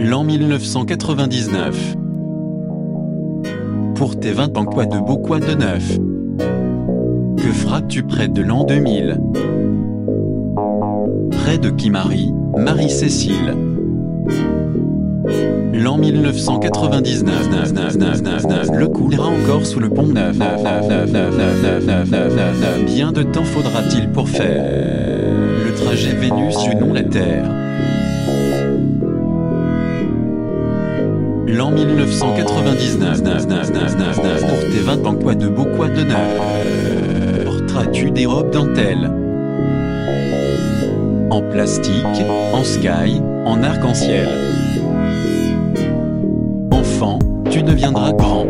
l'an 1999. Pour tes 20 ans, quoi de beau, quoi de neuf. Que feras-tu près de l'an 2000 Près de qui Marie, Marie-Cécile. L'an 1999, le coulera encore sous le pont neuf. Bien de temps faudra-t-il pour faire le trajet Vénus ou non la Terre. L'an 1999, neuf, neuf, neuf, neuf, neuf, pour tes 20 ans de beau quoi de neuf Porteras-tu des robes dentelles En plastique, en sky, en arc-en-ciel Enfant, tu deviendras grand.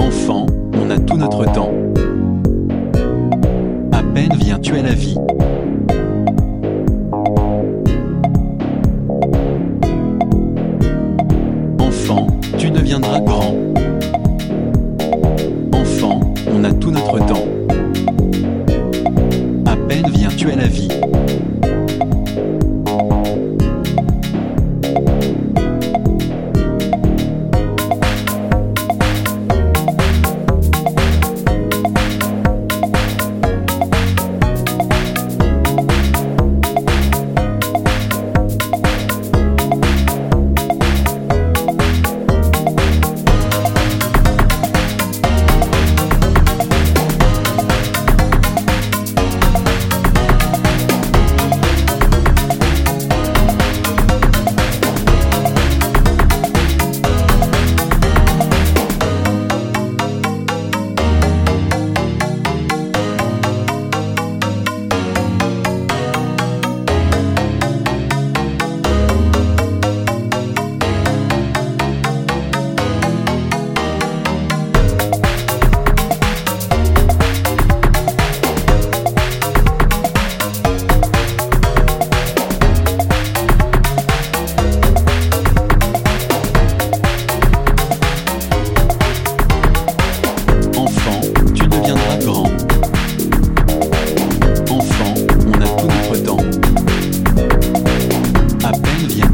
Enfant, on a tout notre temps. À peine viens-tu à la vie. Tu deviendras grand. Enfant, on a tout notre temps.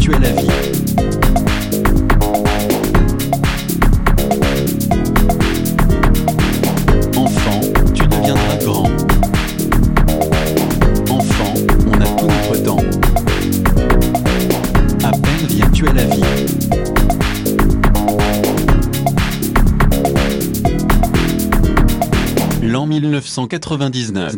Viens-tu à la vie. Enfant, tu deviendras grand. Enfant, on a tout notre temps. À peine viens-tu à la vie. L'an 1999.